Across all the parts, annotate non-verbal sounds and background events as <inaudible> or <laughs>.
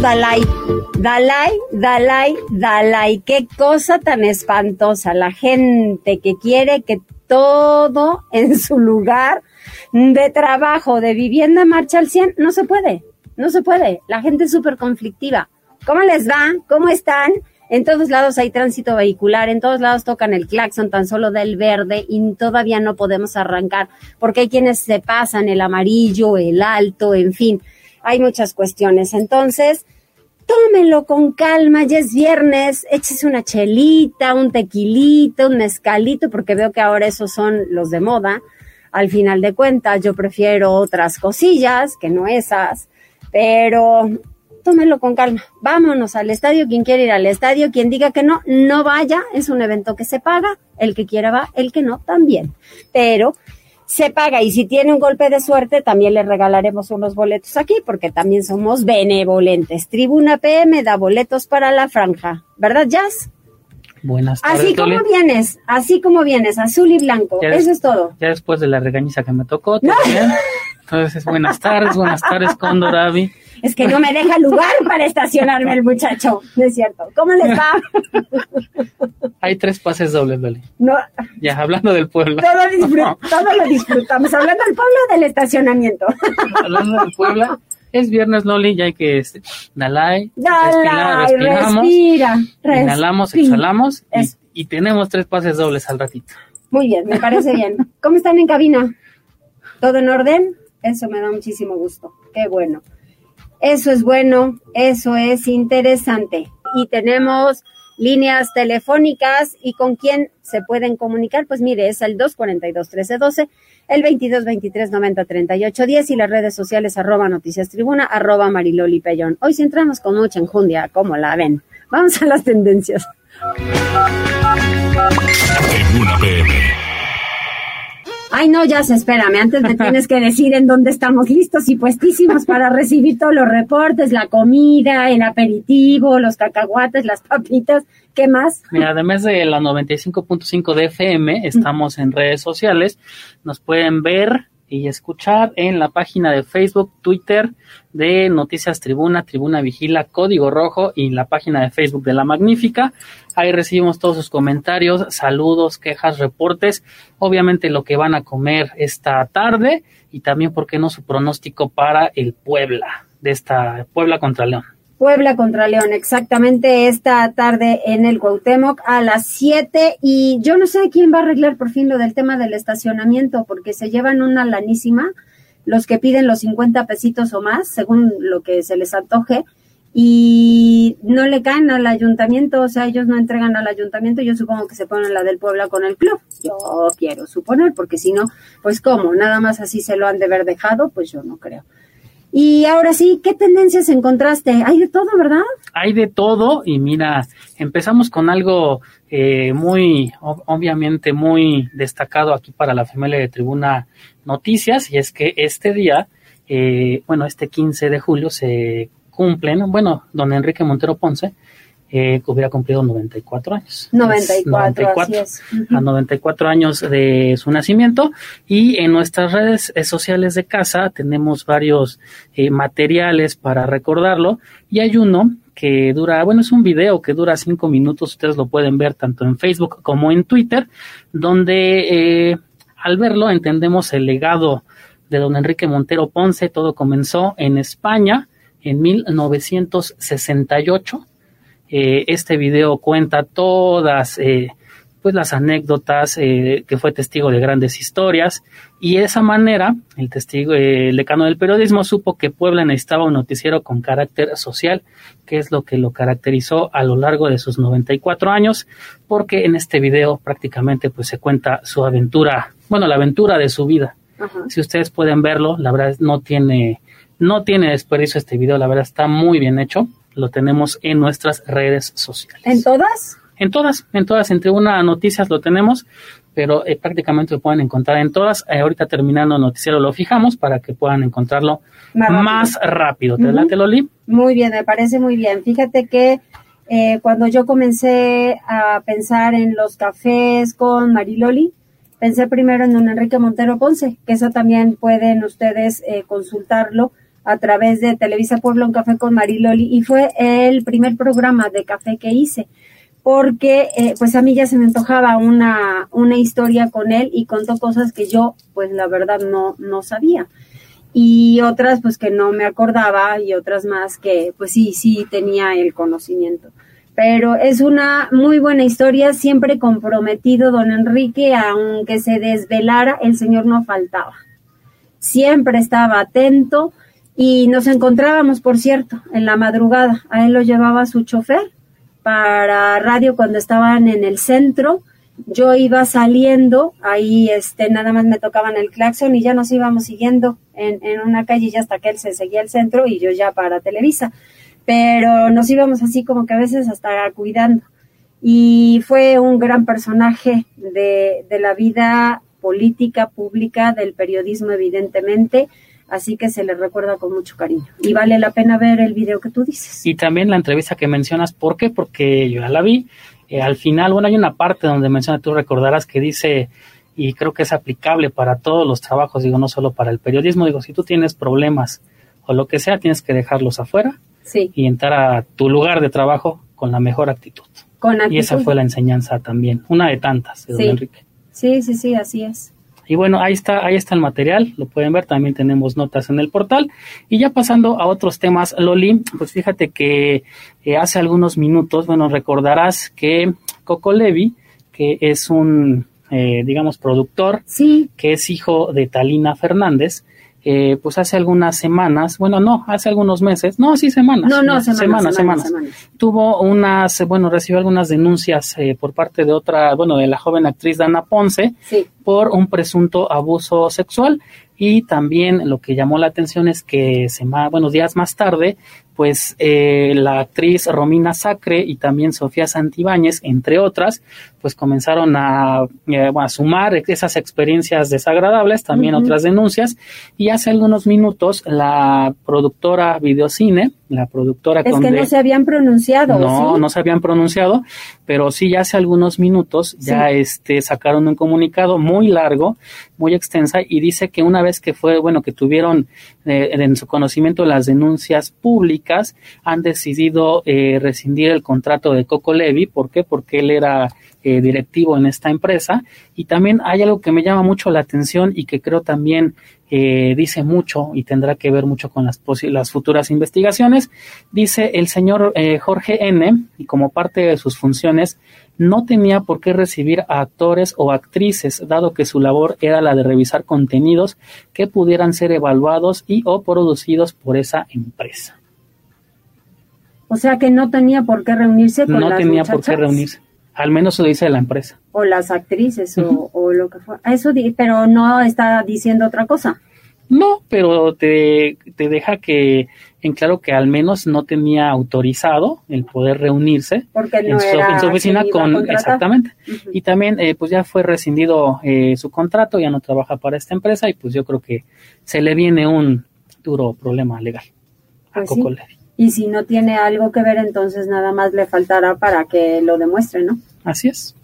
Dalai, Dalai, Dalai, Dalai. Qué cosa tan espantosa. La gente que quiere que todo en su lugar de trabajo, de vivienda marcha al 100, no se puede, no se puede. La gente es súper conflictiva. ¿Cómo les va? ¿Cómo están? En todos lados hay tránsito vehicular, en todos lados tocan el claxon tan solo del verde y todavía no podemos arrancar porque hay quienes se pasan el amarillo, el alto, en fin hay muchas cuestiones. Entonces, tómenlo con calma, ya es viernes, échese una chelita, un tequilito, un mezcalito, porque veo que ahora esos son los de moda. Al final de cuentas, yo prefiero otras cosillas que no esas, pero tómenlo con calma. Vámonos al estadio, quien quiere ir al estadio, quien diga que no, no vaya, es un evento que se paga, el que quiera va, el que no también. Pero se paga y si tiene un golpe de suerte también le regalaremos unos boletos aquí porque también somos benevolentes. Tribuna PM da boletos para la franja, ¿verdad Jazz? Buenas tardes. Así como vienes, así como vienes, azul y blanco, eso es todo. Ya después de la regañiza que me tocó, también. <laughs> Entonces, buenas tardes, buenas tardes, Condor Avi. Es que no me deja lugar para estacionarme el muchacho, ¿no es cierto? ¿Cómo les va? Hay tres pases dobles, Loli. No. Ya, hablando del pueblo. <laughs> Todo, lo disfrutamos. Hablando del pueblo del estacionamiento. hablando del pueblo. Es viernes, Loli, ya hay que... Este, Dalai, Dalai respira, Inhalamos, exhalamos y, y tenemos tres pases dobles al ratito. Muy bien, me parece bien. ¿Cómo están en cabina? ¿Todo en orden? Eso me da muchísimo gusto. Qué bueno. Eso es bueno, eso es interesante. Y tenemos líneas telefónicas y con quién se pueden comunicar, pues mire, es el 242-1312, el 2223-903810 y las redes sociales arroba noticias tribuna, arroba mariloli pellón. Hoy sí entramos con mucha enjundia, como la ven. Vamos a las tendencias. Ay, no, ya se espérame. Antes me <laughs> tienes que decir en dónde estamos listos y puestísimos para recibir todos los reportes, la comida, el aperitivo, los cacahuates, las papitas. ¿Qué más? Mira, además de la 95.5 de FM, estamos en redes sociales. Nos pueden ver y escuchar en la página de Facebook, Twitter de Noticias Tribuna, Tribuna Vigila, Código Rojo y la página de Facebook de La Magnífica. Ahí recibimos todos sus comentarios, saludos, quejas, reportes, obviamente lo que van a comer esta tarde y también, ¿por qué no, su pronóstico para el Puebla, de esta Puebla contra León. Puebla contra León, exactamente esta tarde en el Cuauhtémoc a las 7 y yo no sé quién va a arreglar por fin lo del tema del estacionamiento porque se llevan una lanísima los que piden los 50 pesitos o más según lo que se les antoje y no le caen al ayuntamiento, o sea, ellos no entregan al ayuntamiento, yo supongo que se ponen la del Puebla con el club, yo quiero suponer, porque si no, pues cómo, nada más así se lo han de haber dejado, pues yo no creo. Y ahora sí, ¿qué tendencias encontraste? Hay de todo, ¿verdad? Hay de todo y mira, empezamos con algo eh, muy, obviamente muy destacado aquí para la familia de Tribuna Noticias y es que este día, eh, bueno, este 15 de julio se cumplen, bueno, don Enrique Montero Ponce eh, hubiera cumplido 94 años. 94, 94 A 94 años de su nacimiento. Y en nuestras redes eh, sociales de casa tenemos varios eh, materiales para recordarlo. Y hay uno que dura, bueno, es un video que dura cinco minutos, ustedes lo pueden ver tanto en Facebook como en Twitter, donde eh, al verlo entendemos el legado de don Enrique Montero Ponce. Todo comenzó en España en 1968 eh, este video cuenta todas eh, pues las anécdotas, eh, que fue testigo de grandes historias. Y de esa manera el testigo, el decano del periodismo supo que Puebla necesitaba un noticiero con carácter social, que es lo que lo caracterizó a lo largo de sus 94 años, porque en este video prácticamente pues se cuenta su aventura, bueno, la aventura de su vida. Si ustedes pueden verlo, la verdad no tiene no tiene desperdicio este video, la verdad está muy bien hecho lo tenemos en nuestras redes sociales. ¿En todas? En todas, en todas, entre una noticias lo tenemos, pero eh, prácticamente lo pueden encontrar en todas. Eh, ahorita terminando el noticiero lo fijamos para que puedan encontrarlo más rápido. ¿Te late, Loli? Muy bien, me parece muy bien. Fíjate que eh, cuando yo comencé a pensar en los cafés con Mariloli, pensé primero en don Enrique Montero Ponce, que eso también pueden ustedes consultarlo a través de Televisa Pueblo, un café con Mariloli, y fue el primer programa de café que hice porque eh, pues a mí ya se me antojaba una, una historia con él y contó cosas que yo pues la verdad no, no sabía. Y otras pues que no me acordaba y otras más que pues sí, sí tenía el conocimiento. Pero es una muy buena historia, siempre comprometido don Enrique, aunque se desvelara, el señor no faltaba. Siempre estaba atento y nos encontrábamos, por cierto, en la madrugada. A él lo llevaba su chofer para radio cuando estaban en el centro. Yo iba saliendo, ahí este, nada más me tocaban el claxon y ya nos íbamos siguiendo en, en una calle ya hasta que él se seguía el centro y yo ya para Televisa. Pero nos íbamos así como que a veces hasta cuidando. Y fue un gran personaje de, de la vida política, pública, del periodismo, evidentemente así que se le recuerda con mucho cariño. Y vale la pena ver el video que tú dices. Y también la entrevista que mencionas, ¿por qué? Porque yo ya la vi. Eh, al final, bueno, hay una parte donde menciona, tú recordarás que dice, y creo que es aplicable para todos los trabajos, digo, no solo para el periodismo, digo, si tú tienes problemas o lo que sea, tienes que dejarlos afuera sí. y entrar a tu lugar de trabajo con la mejor actitud. Con actitud. Y esa fue la enseñanza también, una de tantas de don Enrique. Sí, sí, sí, así es. Y bueno, ahí está, ahí está el material, lo pueden ver, también tenemos notas en el portal. Y ya pasando a otros temas, Loli, pues fíjate que eh, hace algunos minutos, bueno, recordarás que Coco Levi, que es un, eh, digamos, productor, sí. que es hijo de Talina Fernández, eh, pues hace algunas semanas, bueno, no, hace algunos meses, no, sí, semanas. No, no, semanas, semanas, Tuvo unas, bueno, recibió algunas denuncias eh, por parte de otra, bueno, de la joven actriz Dana Ponce por un presunto abuso sexual. Y también lo que llamó la atención es que se, buenos días más tarde pues eh, la actriz Romina Sacre y también Sofía Santibáñez, entre otras, pues comenzaron a, eh, a sumar esas experiencias desagradables, también otras denuncias, y hace algunos minutos la productora Videocine, la productora... Es que no se habían pronunciado. No, no se habían pronunciado, pero sí ya hace algunos minutos ya este, sacaron un comunicado muy largo, muy extensa, y dice que una vez que fue, bueno, que tuvieron eh, en su conocimiento las denuncias públicas, han decidido eh, rescindir el contrato de Coco Levi. ¿Por qué? Porque él era eh, directivo en esta empresa. Y también hay algo que me llama mucho la atención y que creo también eh, dice mucho y tendrá que ver mucho con las, las futuras investigaciones. Dice el señor eh, Jorge N., y como parte de sus funciones, no tenía por qué recibir a actores o actrices, dado que su labor era la de revisar contenidos que pudieran ser evaluados y o producidos por esa empresa. O sea que no tenía por qué reunirse con No tenía por qué reunirse. Al menos lo dice la empresa. O las actrices o, lo que fue. Eso, pero no está diciendo otra cosa. No, pero te, te deja que en claro que al menos no tenía autorizado el poder reunirse Porque en, su, oficina con exactamente y también eh, pues ya fue rescindido eh, su contrato ya no trabaja para esta empresa y pues yo creo que se le viene un duro problema legal a pues Coco y si no tiene algo que ver, entonces nada más le faltará para que lo demuestre, ¿no? Así es.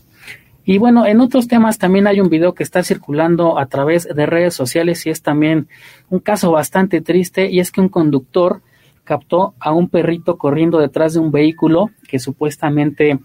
Y bueno, en otros temas también hay un video que está circulando a través de redes sociales y es también un caso bastante triste y es que un conductor captó a un perrito corriendo detrás de un vehículo que supuestamente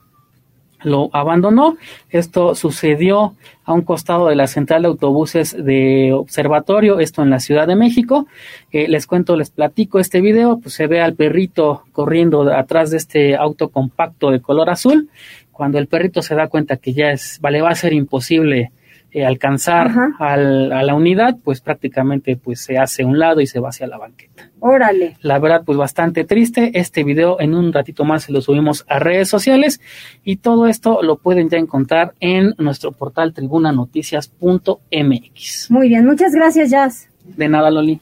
lo abandonó. Esto sucedió a un costado de la central de autobuses de Observatorio, esto en la Ciudad de México. Eh, les cuento, les platico este video, pues se ve al perrito corriendo atrás de este auto compacto de color azul. Cuando el perrito se da cuenta que ya es, vale, va a ser imposible eh, alcanzar a la unidad, pues prácticamente pues se hace un lado y se va hacia la banqueta. Órale. La verdad, pues bastante triste. Este video en un ratito más se lo subimos a redes sociales y todo esto lo pueden ya encontrar en nuestro portal tribunanoticias.mx. Muy bien, muchas gracias, Jazz. De nada, Loli.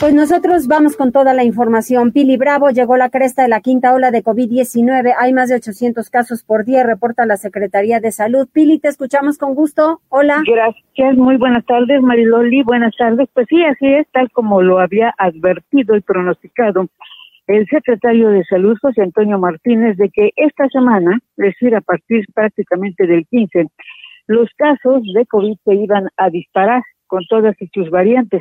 Pues nosotros vamos con toda la información. Pili Bravo llegó la cresta de la quinta ola de COVID-19. Hay más de 800 casos por día, reporta la Secretaría de Salud. Pili, te escuchamos con gusto. Hola. Gracias. Muy buenas tardes, Mariloli. Buenas tardes. Pues sí, así es, tal como lo había advertido y pronosticado el secretario de Salud, José Antonio Martínez, de que esta semana, es decir, a partir prácticamente del 15, los casos de COVID se iban a disparar con todas sus variantes.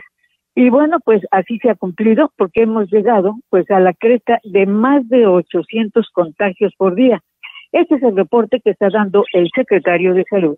Y bueno, pues así se ha cumplido porque hemos llegado pues a la cresta de más de 800 contagios por día. Este es el reporte que está dando el secretario de Salud.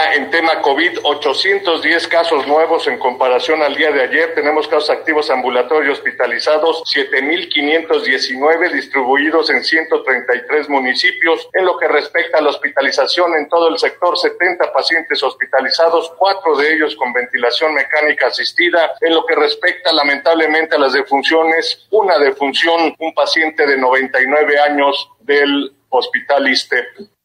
En tema COVID, 810 casos nuevos en comparación al día de ayer. Tenemos casos activos ambulatorios hospitalizados, 7.519 distribuidos en 133 municipios. En lo que respecta a la hospitalización en todo el sector, 70 pacientes hospitalizados, cuatro de ellos con ventilación mecánica asistida. En lo que respecta lamentablemente a las defunciones, una defunción, un paciente de 99 años del Hospital ISTEP.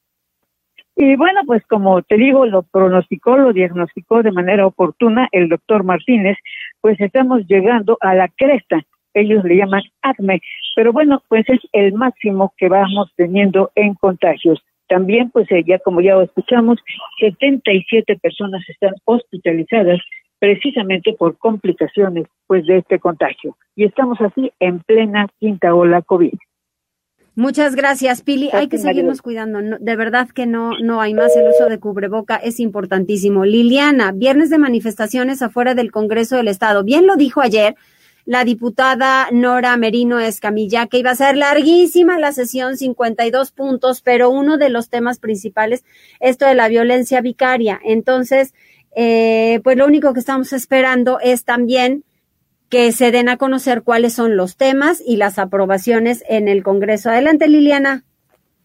Y bueno, pues como te digo, lo pronosticó, lo diagnosticó de manera oportuna el doctor Martínez, pues estamos llegando a la cresta, ellos le llaman ACME, pero bueno, pues es el máximo que vamos teniendo en contagios. También, pues eh, ya como ya escuchamos, 77 personas están hospitalizadas precisamente por complicaciones pues de este contagio. Y estamos así en plena quinta ola COVID. Muchas gracias, Pili. Hay que seguirnos cuidando. de verdad que no, no hay más. El uso de cubreboca es importantísimo. Liliana, viernes de manifestaciones afuera del Congreso del Estado. Bien lo dijo ayer la diputada Nora Merino Escamilla, que iba a ser larguísima la sesión, 52 puntos, pero uno de los temas principales, esto de la violencia vicaria. Entonces, eh, pues lo único que estamos esperando es también que se den a conocer cuáles son los temas y las aprobaciones en el Congreso. Adelante, Liliana.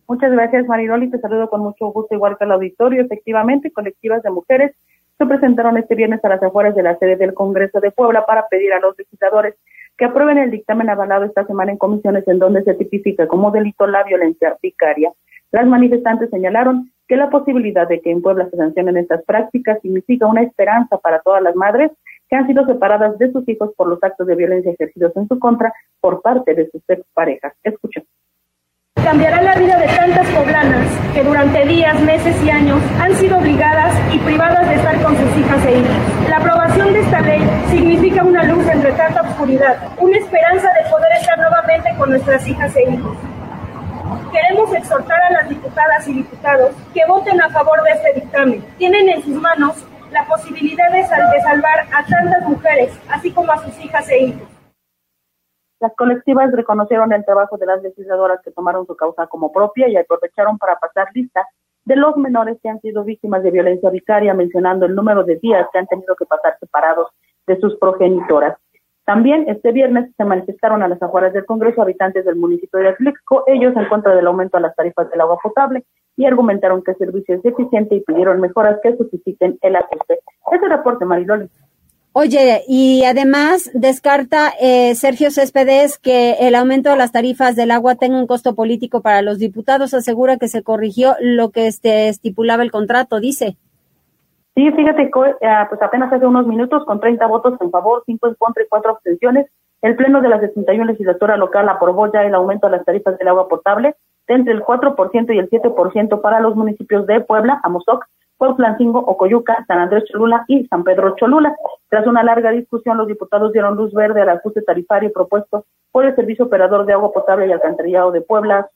Muchas gracias, Maridoli. Te saludo con mucho gusto, igual que al auditorio. Efectivamente, colectivas de mujeres se presentaron este viernes a las afueras de la sede del Congreso de Puebla para pedir a los legisladores que aprueben el dictamen avalado esta semana en comisiones en donde se tipifica como delito la violencia vicaria. Las manifestantes señalaron que la posibilidad de que en Puebla se sancionen estas prácticas significa una esperanza para todas las madres que han sido separadas de sus hijos por los actos de violencia ejercidos en su contra por parte de sus exparejas. Escuchen. Cambiará la vida de tantas poblanas que durante días, meses y años han sido obligadas y privadas de estar con sus hijas e hijos. La aprobación de esta ley significa una luz entre tanta oscuridad, una esperanza de poder estar nuevamente con nuestras hijas e hijos. Queremos exhortar a las diputadas y diputados que voten a favor de este dictamen. Tienen en sus manos la posibilidad de, salvar a tantas mujeres, así como a sus hijas e hijos. Las colectivas reconocieron el trabajo de las legisladoras que tomaron su causa como propia y aprovecharon para pasar lista de los menores que han sido víctimas de violencia vicaria, mencionando el número de días que han tenido que pasar separados de sus progenitoras. También este viernes se manifestaron a las afueras del Congreso habitantes del municipio de Atlixco, ellos en contra del aumento a las tarifas del agua potable y argumentaron que el servicio es deficiente y pidieron mejoras que justifiquen el ajuste. Ese reporte, Mariloli. Oye, y además descarta eh, Sergio Céspedes que el aumento de las tarifas del agua tenga un costo político para los diputados. Asegura que se corrigió lo que este, estipulaba el contrato, dice. Sí, fíjate, eh, pues apenas hace unos minutos, con 30 votos en favor, 5 en contra y 4 abstenciones, el Pleno de la 61 legislatura local aprobó ya el aumento de las tarifas del agua potable de entre el 4% y el 7% para los municipios de Puebla, Amozoc, Pueblancingo, Ocoyuca, San Andrés Cholula y San Pedro Cholula. Tras una larga discusión, los diputados dieron luz verde al ajuste tarifario propuesto por el Servicio Operador de Agua Potable y Alcantarillado de Puebla,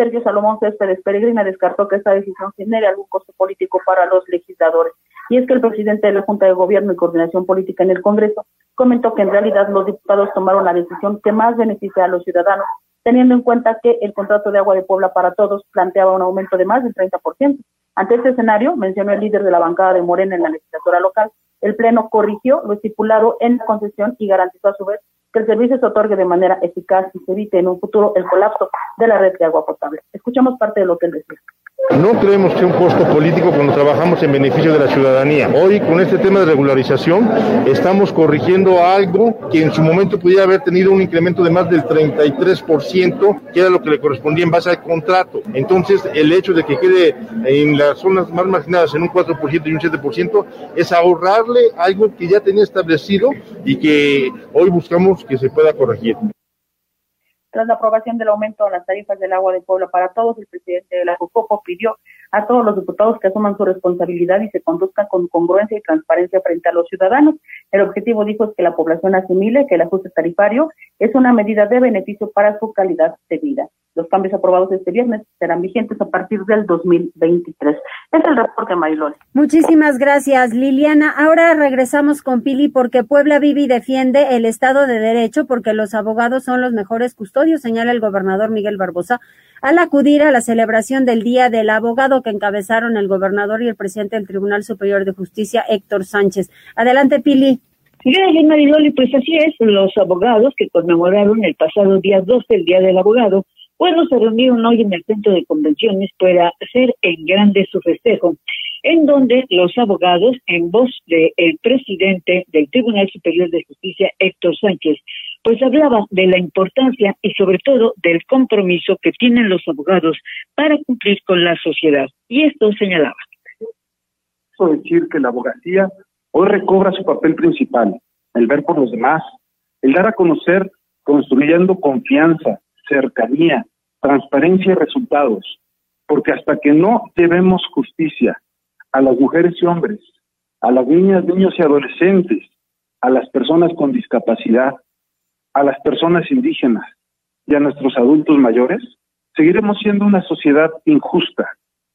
Sergio Salomón Céspedes Peregrina descartó que esta decisión genere algún costo político para los legisladores. Y es que el presidente de la Junta de Gobierno y Coordinación Política en el Congreso comentó que en realidad los diputados tomaron la decisión que más beneficia a los ciudadanos, teniendo en cuenta que el contrato de agua de Puebla para todos planteaba un aumento de más del 30%. Ante este escenario, mencionó el líder de la bancada de Morena en la legislatura local, el Pleno corrigió lo estipulado en la concesión y garantizó a su vez que el servicio se otorgue de manera eficaz y se evite en un futuro el colapso de la red de agua potable. Escuchamos parte de lo que él decía. No creemos que un costo político cuando trabajamos en beneficio de la ciudadanía. Hoy con este tema de regularización estamos corrigiendo algo que en su momento pudiera haber tenido un incremento de más del 33%, que era lo que le correspondía en base al contrato. Entonces el hecho de que quede en las zonas más marginadas en un 4% y un 7% es ahorrarle algo que ya tenía establecido y que hoy buscamos que se pueda corregir. Tras la aprobación del aumento de las tarifas del agua de Puebla para todos, el presidente de la JUCOPO pidió a todos los diputados que asuman su responsabilidad y se conduzcan con congruencia y transparencia frente a los ciudadanos. El objetivo, dijo, es que la población asimile que el ajuste tarifario es una medida de beneficio para su calidad de vida. Los cambios aprobados este viernes serán vigentes a partir del 2023. Es el reporte, Marilón. Muchísimas gracias, Liliana. Ahora regresamos con Pili porque Puebla vive y defiende el Estado de Derecho porque los abogados son los mejores custodios, señala el gobernador Miguel Barbosa al acudir a la celebración del Día del Abogado que encabezaron el gobernador y el presidente del Tribunal Superior de Justicia, Héctor Sánchez. Adelante, Pili. Gracias, Mariloli. Pues así es, los abogados que conmemoraron el pasado día 12, el Día del Abogado, bueno, se reunieron hoy en el centro de convenciones para hacer en grande su festejo, en donde los abogados, en voz del presidente del Tribunal Superior de Justicia, Héctor Sánchez, pues hablaba de la importancia y sobre todo del compromiso que tienen los abogados para cumplir con la sociedad. Y esto señalaba. decir que la abogacía hoy recobra su papel principal, el ver por los demás, el dar a conocer construyendo confianza, cercanía, transparencia y resultados, porque hasta que no debemos justicia a las mujeres y hombres, a las niñas, niños y adolescentes, a las personas con discapacidad, a las personas indígenas y a nuestros adultos mayores, seguiremos siendo una sociedad injusta,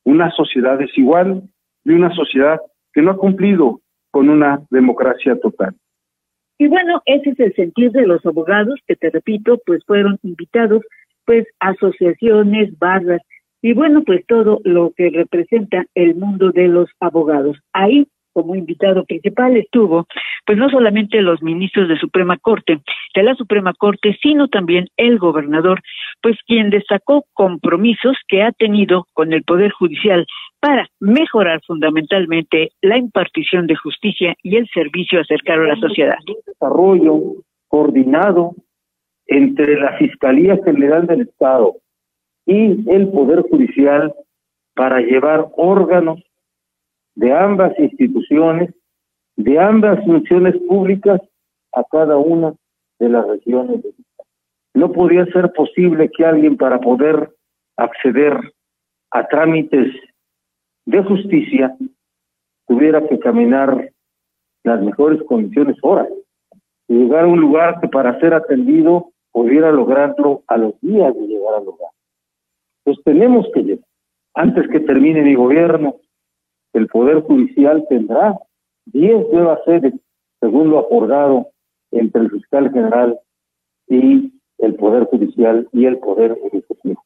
una sociedad desigual y una sociedad que no ha cumplido con una democracia total. Y bueno, ese es el sentir de los abogados que te repito, pues fueron invitados pues asociaciones, barras y bueno, pues todo lo que representa el mundo de los abogados. Ahí como invitado principal estuvo, pues no solamente los ministros de Suprema Corte, de la Suprema Corte, sino también el gobernador, pues quien destacó compromisos que ha tenido con el Poder Judicial para mejorar fundamentalmente la impartición de justicia y el servicio acercado a la sociedad. Desarrollo coordinado entre la Fiscalía General del Estado y el Poder Judicial para llevar órganos de ambas instituciones, de ambas funciones públicas a cada una de las regiones. No podía ser posible que alguien para poder acceder a trámites de justicia tuviera que caminar las mejores condiciones horas y llegar a un lugar que para ser atendido pudiera lograrlo a los días de llegar al lugar. Pues tenemos que llegar. Antes que termine mi gobierno, el Poder Judicial tendrá 10 nuevas sedes, según lo acordado entre el fiscal general y el Poder Judicial y el Poder Ejecutivo.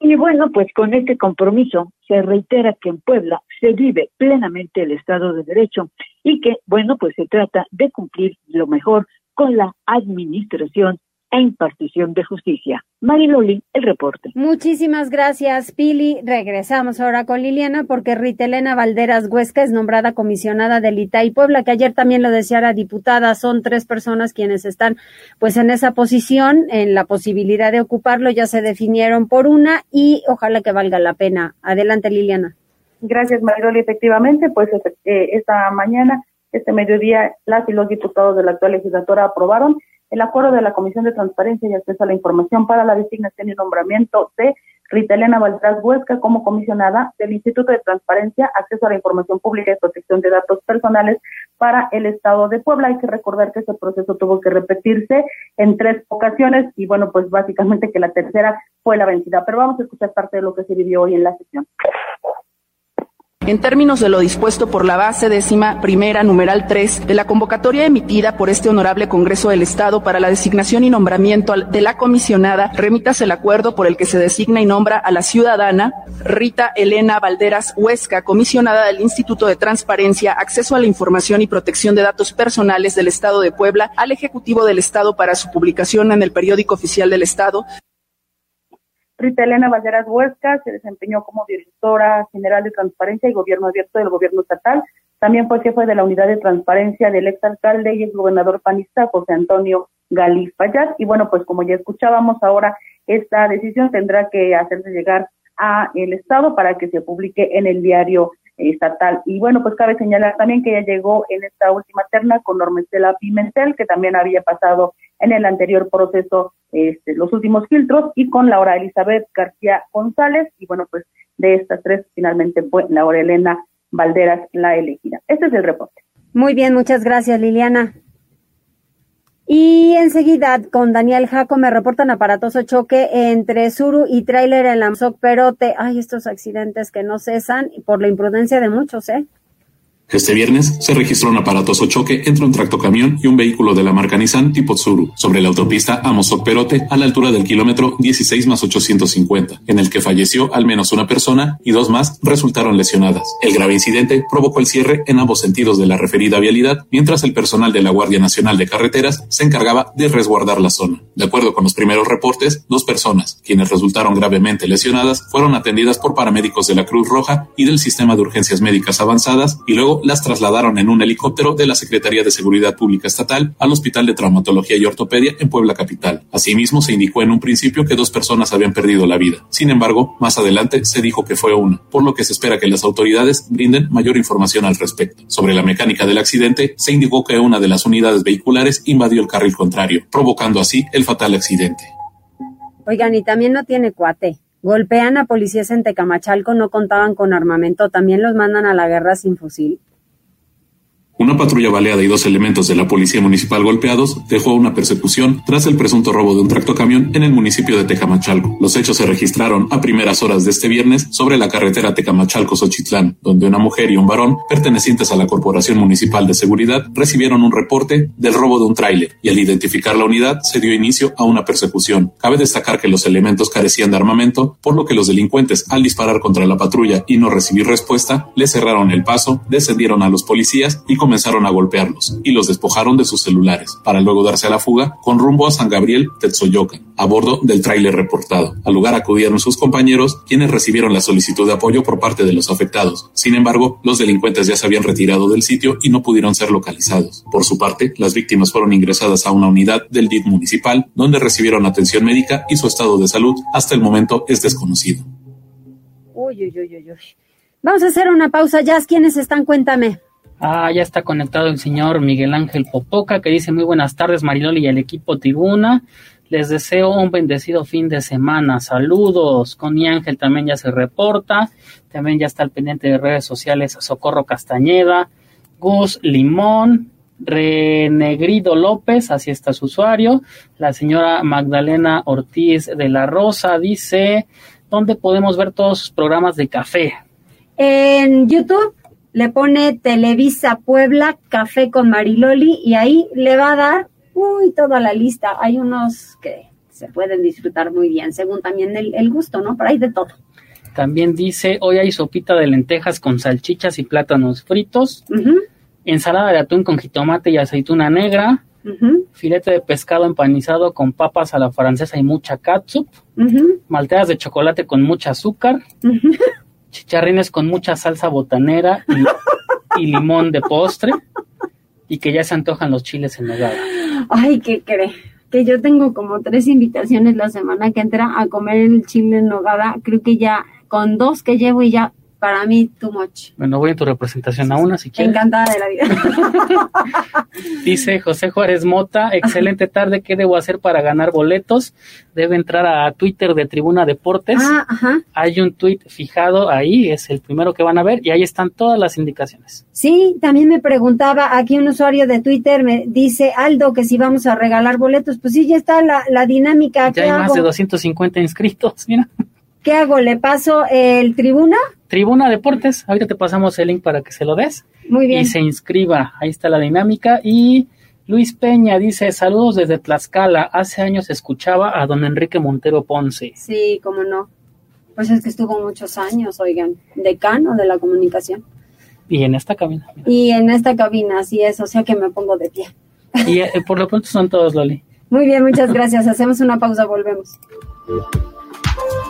Y bueno, pues con este compromiso se reitera que en Puebla se vive plenamente el Estado de Derecho y que, bueno, pues se trata de cumplir lo mejor con la administración e impartición de justicia. Mariloli, el reporte. Muchísimas gracias, Pili. Regresamos ahora con Liliana porque Rita Elena Valderas Huesca es nombrada comisionada del ITAI Puebla, que ayer también lo decía la diputada. Son tres personas quienes están pues en esa posición, en la posibilidad de ocuparlo. Ya se definieron por una y ojalá que valga la pena. Adelante, Liliana. Gracias, Mariloli. Efectivamente, pues eh, esta mañana, este mediodía, las y los diputados de la actual legislatura aprobaron el acuerdo de la Comisión de Transparencia y Acceso a la Información para la designación y nombramiento de Rita Elena Valdrás Huesca como comisionada del Instituto de Transparencia, Acceso a la Información Pública y Protección de Datos Personales para el Estado de Puebla. Hay que recordar que ese proceso tuvo que repetirse en tres ocasiones y bueno, pues básicamente que la tercera fue la vencida. Pero vamos a escuchar parte de lo que se vivió hoy en la sesión. En términos de lo dispuesto por la base décima primera numeral 3 de la convocatoria emitida por este honorable Congreso del Estado para la designación y nombramiento de la comisionada, remítase el acuerdo por el que se designa y nombra a la ciudadana Rita Elena Valderas Huesca, comisionada del Instituto de Transparencia, Acceso a la Información y Protección de Datos Personales del Estado de Puebla al Ejecutivo del Estado para su publicación en el periódico oficial del Estado Rita Elena Valderas Huesca se desempeñó como directora general de Transparencia y Gobierno Abierto del Gobierno Estatal. También fue jefe de la unidad de transparencia del exalcalde y gobernador panista José Antonio Galí Payat. Y bueno, pues como ya escuchábamos, ahora esta decisión tendrá que hacerse llegar a el Estado para que se publique en el diario estatal. Y bueno, pues cabe señalar también que ella llegó en esta última terna con Normestela Pimentel, que también había pasado en el anterior proceso este, los últimos filtros, y con Laura Elizabeth García González. Y bueno, pues de estas tres finalmente fue Laura Elena Valderas la elegida. Este es el reporte. Muy bien, muchas gracias Liliana. Y enseguida con Daniel Jaco me reportan aparatoso choque entre Suru y tráiler en la Perote. Ay, estos accidentes que no cesan por la imprudencia de muchos, ¿eh? Este viernes se registró un aparatoso choque entre un tractocamión y un vehículo de la marca Nissan tipo Tsuru sobre la autopista Amozoc-Perote a la altura del kilómetro 16 más 850, en el que falleció al menos una persona y dos más resultaron lesionadas. El grave incidente provocó el cierre en ambos sentidos de la referida vialidad, mientras el personal de la Guardia Nacional de Carreteras se encargaba de resguardar la zona. De acuerdo con los primeros reportes, dos personas, quienes resultaron gravemente lesionadas, fueron atendidas por paramédicos de la Cruz Roja y del Sistema de Urgencias Médicas Avanzadas y luego las trasladaron en un helicóptero de la Secretaría de Seguridad Pública Estatal al Hospital de Traumatología y Ortopedia en Puebla Capital. Asimismo, se indicó en un principio que dos personas habían perdido la vida. Sin embargo, más adelante se dijo que fue una, por lo que se espera que las autoridades brinden mayor información al respecto. Sobre la mecánica del accidente, se indicó que una de las unidades vehiculares invadió el carril contrario, provocando así el fatal accidente. Oigan, y también no tiene cuate. Golpean a policías en Tecamachalco, no contaban con armamento, también los mandan a la guerra sin fusil. Una patrulla baleada y dos elementos de la policía municipal golpeados dejó una persecución tras el presunto robo de un tractocamión en el municipio de Tecamachalco. Los hechos se registraron a primeras horas de este viernes sobre la carretera Tecamachalco-Xochitlán, donde una mujer y un varón pertenecientes a la Corporación Municipal de Seguridad recibieron un reporte del robo de un tráiler y al identificar la unidad se dio inicio a una persecución. Cabe destacar que los elementos carecían de armamento, por lo que los delincuentes al disparar contra la patrulla y no recibir respuesta, le cerraron el paso, descendieron a los policías y comenzaron a golpearlos y los despojaron de sus celulares, para luego darse a la fuga con rumbo a San Gabriel, Tetzoyocan, a bordo del tráiler reportado. Al lugar acudieron sus compañeros, quienes recibieron la solicitud de apoyo por parte de los afectados. Sin embargo, los delincuentes ya se habían retirado del sitio y no pudieron ser localizados. Por su parte, las víctimas fueron ingresadas a una unidad del DIT municipal, donde recibieron atención médica y su estado de salud hasta el momento es desconocido. Uy, uy, uy, uy. Vamos a hacer una pausa. ¿Quiénes están? Cuéntame. Ah, ya está conectado el señor Miguel Ángel Popoca que dice muy buenas tardes Mariloli y el equipo Tribuna. Les deseo un bendecido fin de semana. Saludos. Connie Ángel también ya se reporta. También ya está al pendiente de redes sociales Socorro Castañeda, Gus Limón, Renegrido López, así está su usuario. La señora Magdalena Ortiz de la Rosa dice, ¿dónde podemos ver todos sus programas de café? En YouTube le pone Televisa Puebla, Café con Mariloli y ahí le va a dar, uy, toda la lista. Hay unos que se pueden disfrutar muy bien, según también el, gusto, ¿no? Pero hay de todo. También dice, hoy hay sopita de lentejas con salchichas y plátanos fritos, ensalada de atún con jitomate y aceituna negra, filete de pescado empanizado con papas a la francesa y mucha catsup, malteadas de chocolate con mucha azúcar, chicharrines con mucha salsa botanera y, limón de postre y que ya se antojan los chiles en nogada. Ay, ¿qué cree? Que yo tengo como tres invitaciones la semana que entra a comer el chile en nogada. Creo que ya con dos que llevo y ya para mí, too much. Bueno, voy a tu representación a una si quieres. Encantada de la vida. <laughs> Dice José Juárez Mota, excelente tarde, ¿qué debo hacer para ganar boletos? Debe entrar a Twitter de Tribuna Deportes. Ah, ajá. Hay un tweet fijado ahí, es el primero que van a ver y ahí están todas las indicaciones. Sí, también me preguntaba aquí un usuario de Twitter, me dice Aldo que si vamos a regalar boletos, pues sí, ya está la, la dinámica. Ya hay más de 250 inscritos, <laughs> mira. ¿Qué hago? ¿Le paso el tribuna? Tribuna Deportes, ahorita te pasamos el link para que se lo des. Muy bien. Y se inscriba, ahí está la dinámica. Y Luis Peña dice, saludos desde Tlaxcala, hace años escuchaba a don Enrique Montero Ponce. Sí, cómo no. Pues es que estuvo muchos años, oigan, decano de la comunicación. Y en esta cabina. Y en esta cabina, así es, o sea que me pongo de pie. Y eh, por lo pronto son todos, Loli. Muy bien, muchas gracias. Hacemos una pausa, volvemos.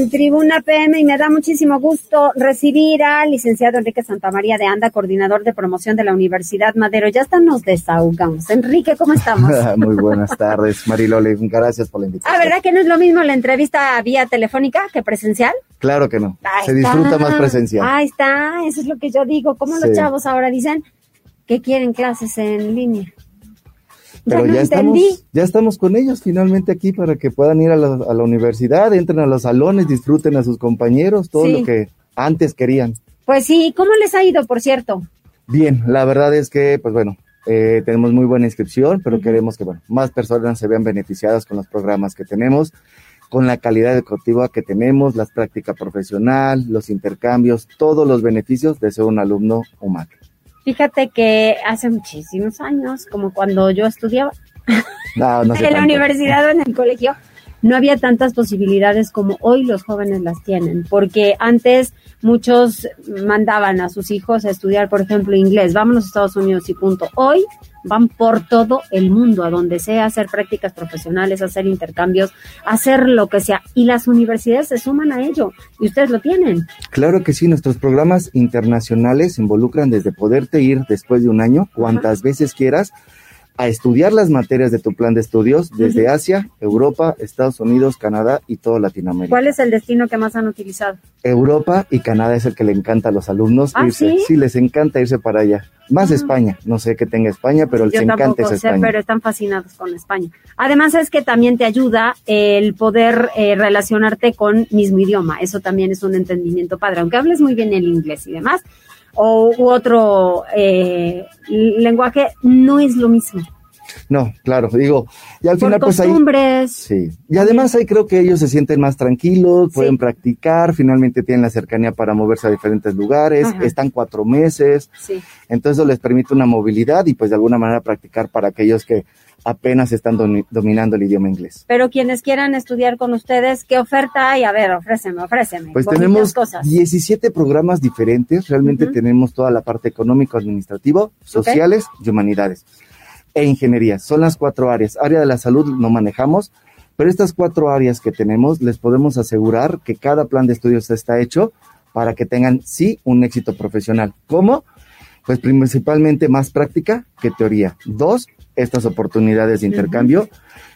en Tribuna PM y me da muchísimo gusto recibir al licenciado Enrique Santamaría de Anda, coordinador de promoción de la Universidad Madero. Ya hasta nos desahogamos. Enrique, ¿cómo estamos? <laughs> Muy buenas tardes, Marilole. Gracias por la invitación. ¿Ah, verdad que no es lo mismo la entrevista vía telefónica que presencial? Claro que no. Se disfruta más presencial. Ahí está, eso es lo que yo digo. ¿Cómo los chavos ahora dicen que quieren clases en línea? Pero ya, estamos, ya estamos con ellos finalmente aquí para que puedan ir a la, a la, universidad, entren a los salones, disfruten a sus compañeros, todo lo que antes querían. Pues sí, ¿cómo les ha ido, por cierto? Bien, la verdad es que, pues bueno, eh, tenemos muy buena inscripción, pero queremos que, bueno, más personas se vean beneficiadas con los programas que tenemos, con la calidad educativa que tenemos, la práctica profesional, los intercambios, todos los beneficios de ser un alumno humano. Fíjate que hace muchísimos años, como cuando yo estudiaba <laughs> en la universidad o en el colegio, no había tantas posibilidades como hoy los jóvenes las tienen, porque antes muchos mandaban a sus hijos a estudiar, por ejemplo, inglés, vámonos a Estados Unidos y punto. Hoy van por todo el mundo, a donde sea, hacer prácticas profesionales, hacer intercambios, hacer lo que sea. Y las universidades se suman a ello, y ustedes lo tienen. Claro que sí, nuestros programas internacionales involucran desde poderte ir después de un año, cuantas veces quieras, a estudiar las materias de tu plan de estudios desde Asia, Europa, Estados Unidos, Canadá y toda Latinoamérica. ¿Cuál es el destino que más han utilizado? Europa y Canadá es el que le encanta a los alumnos ¿Ah, irse. ¿sí? les encanta irse para allá. Más España, no sé qué tenga España, pero les encanta España. pero están fascinados con España. Además es que también te ayuda el poder eh, relacionarte con mismo idioma. Eso también es un entendimiento padre. Aunque hables muy bien el inglés y demás, o u otro eh, lenguaje, no es lo mismo. No, claro, digo, y al Por final pues ahí costumbres. sí. Y además ahí creo que ellos se sienten más tranquilos, pueden practicar, finalmente tienen la cercanía para moverse a diferentes lugares, Ajá. están cuatro meses, Sí. entonces eso les permite una movilidad y pues de alguna manera practicar para aquellos que apenas están domi- dominando el idioma inglés. Pero quienes quieran estudiar con ustedes, ¿qué oferta hay? A ver, ofréceme, ofréceme. Pues tenemos cosas. 17 programas diferentes, realmente Ujú. tenemos toda la parte económico-administrativo, sociales y humanidades e ingeniería. Son las cuatro áreas. Área de la salud no manejamos, pero estas cuatro áreas que tenemos les podemos asegurar que cada plan de estudios está hecho para que tengan sí un éxito profesional. ¿Cómo? Pues principalmente más práctica que teoría. Dos, estas oportunidades de intercambio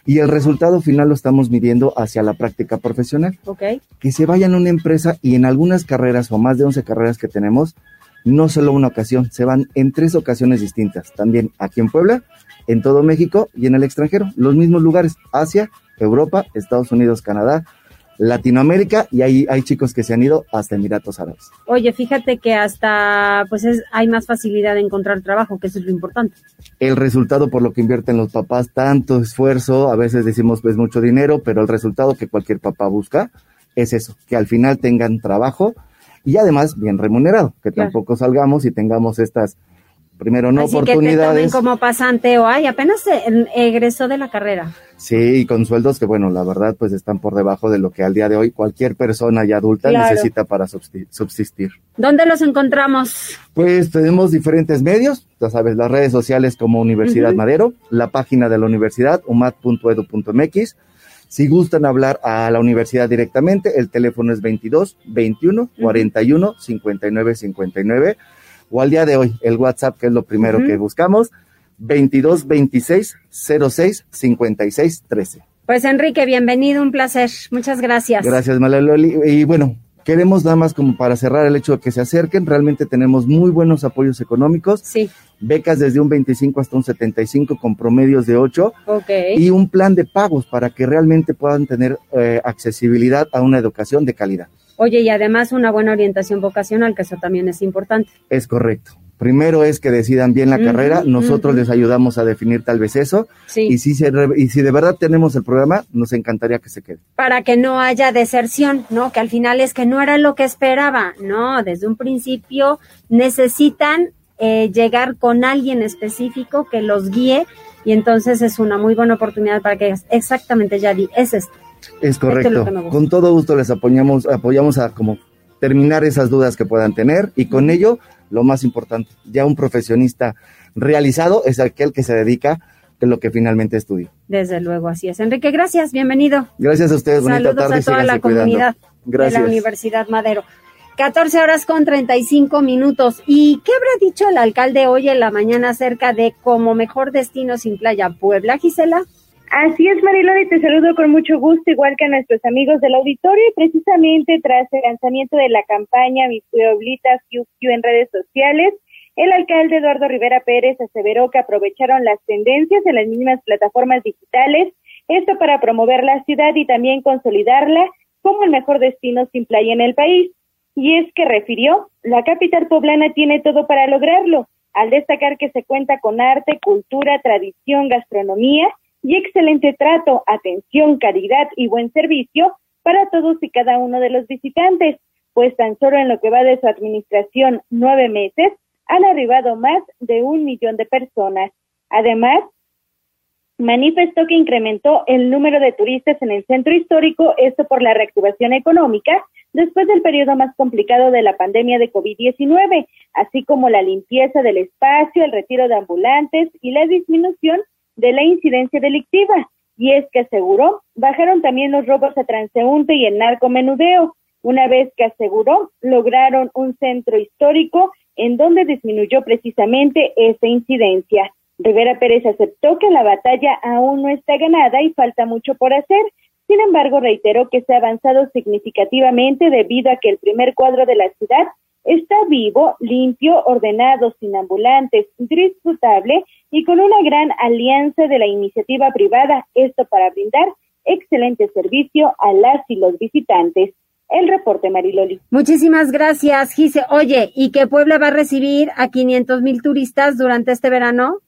y el resultado final lo estamos midiendo hacia la práctica profesional. Ok. que se vayan a una empresa y en algunas carreras o más de 11 carreras que tenemos, no solo una ocasión, se van en tres ocasiones distintas, también aquí en Puebla, en todo México y en el extranjero, los mismos lugares, Asia, Europa, Estados Unidos, Canadá, Latinoamérica y ahí hay chicos que se han ido hasta Emiratos Árabes. Oye, fíjate que hasta pues es, hay más facilidad de encontrar trabajo, que eso es lo importante. El resultado por lo que invierten los papás, tanto esfuerzo, a veces decimos pues mucho dinero, pero el resultado que cualquier papá busca es eso, que al final tengan trabajo y además bien remunerado, que Claro. tampoco salgamos y tengamos estas, primero no Así que te oportunidades, tomen como pasante o ay, apenas se- egresó de la carrera. sí, y con sueldos que bueno, la verdad pues están por debajo de lo que al día de hoy cualquier persona ya adulta Claro. necesita para subsistir. ¿Dónde los encontramos? Pues tenemos diferentes medios, ya sabes, las redes sociales como Universidad. Madero, la página de la universidad, umat.edu.mx. Si gustan hablar a la universidad directamente, el teléfono es 22 21 41 59 59. O al día de hoy, el WhatsApp, que es lo primero Ujú. que buscamos, 22 26 06 56 13. Pues Enrique, bienvenido, un placer. Muchas gracias. Gracias, Malaloli. Y bueno, queremos nada más como para cerrar el hecho de que se acerquen. Realmente tenemos muy buenos apoyos económicos. Sí. Becas desde un 25 hasta un 75 con promedios de 8 Ok. y un plan de pagos para que realmente puedan tener eh, accesibilidad a una educación de calidad. Oye, y además una buena orientación vocacional, que eso también es importante. Es correcto. Primero es que decidan bien la carrera, nosotros les ayudamos a definir tal vez eso, y, si se, y si de verdad tenemos el programa, nos encantaría que se quede. Para que no haya deserción, ¿no? Que al final es que no era lo que esperaba, no, desde un principio necesitan eh, llegar con alguien específico que los guíe y entonces es una muy buena oportunidad para que exactamente ya di, es esto. Es correcto. con todo gusto les apoyamos, apoyamos a como terminar esas dudas que puedan tener y con ello lo más importante, ya un profesionista realizado es aquel que se dedica a lo que finalmente estudia. Desde luego, así es. Enrique, gracias, bienvenido. Gracias a ustedes, bonita Saludos a toda la comunidad de la Universidad Madero. 14 horas con 35 minutos. ¿Y qué habrá dicho el alcalde hoy en la mañana acerca de como mejor destino sin playa Puebla, Gisela? Así es, Marilori, te saludo con mucho gusto, igual que a nuestros amigos del auditorio, y precisamente tras el lanzamiento de la campaña Mis Pueblitas QQ en redes sociales, el alcalde Eduardo Rivera Pérez aseveró que aprovecharon las tendencias en las mismas plataformas digitales, esto para promover la ciudad y también consolidarla como el mejor destino sin playa en el país. Y es que refirió, la capital poblana tiene todo para lograrlo, al destacar que se cuenta con arte, cultura, tradición, gastronomía, y excelente trato, atención, caridad y buen servicio para todos y cada uno de los visitantes, pues tan solo en lo que va de su administración nueve meses han arribado más de un millón de personas. Además, manifestó que incrementó el número de turistas en el centro histórico, esto por la reactivación económica después del periodo más complicado de la pandemia de COVID-19, así como la limpieza del espacio, el retiro de ambulantes y la disminución de la incidencia delictiva. Y es que aseguró, bajaron también los robos a transeúnte y el narcomenudeo. Una vez que aseguró, lograron un centro histórico en donde disminuyó precisamente esa incidencia. Rivera Pérez aceptó que la batalla aún no está ganada y falta mucho por hacer. Sin embargo, reiteró que se ha avanzado significativamente debido a que el primer cuadro de la ciudad está vivo, limpio, ordenado, sin ambulantes, disfrutable y con una gran alianza de la iniciativa privada, esto para brindar excelente servicio a las y los visitantes. El reporte, Mariloli. Muchísimas gracias, Gise. Oye, ¿y que Puebla va a recibir a 500 mil turistas durante este verano?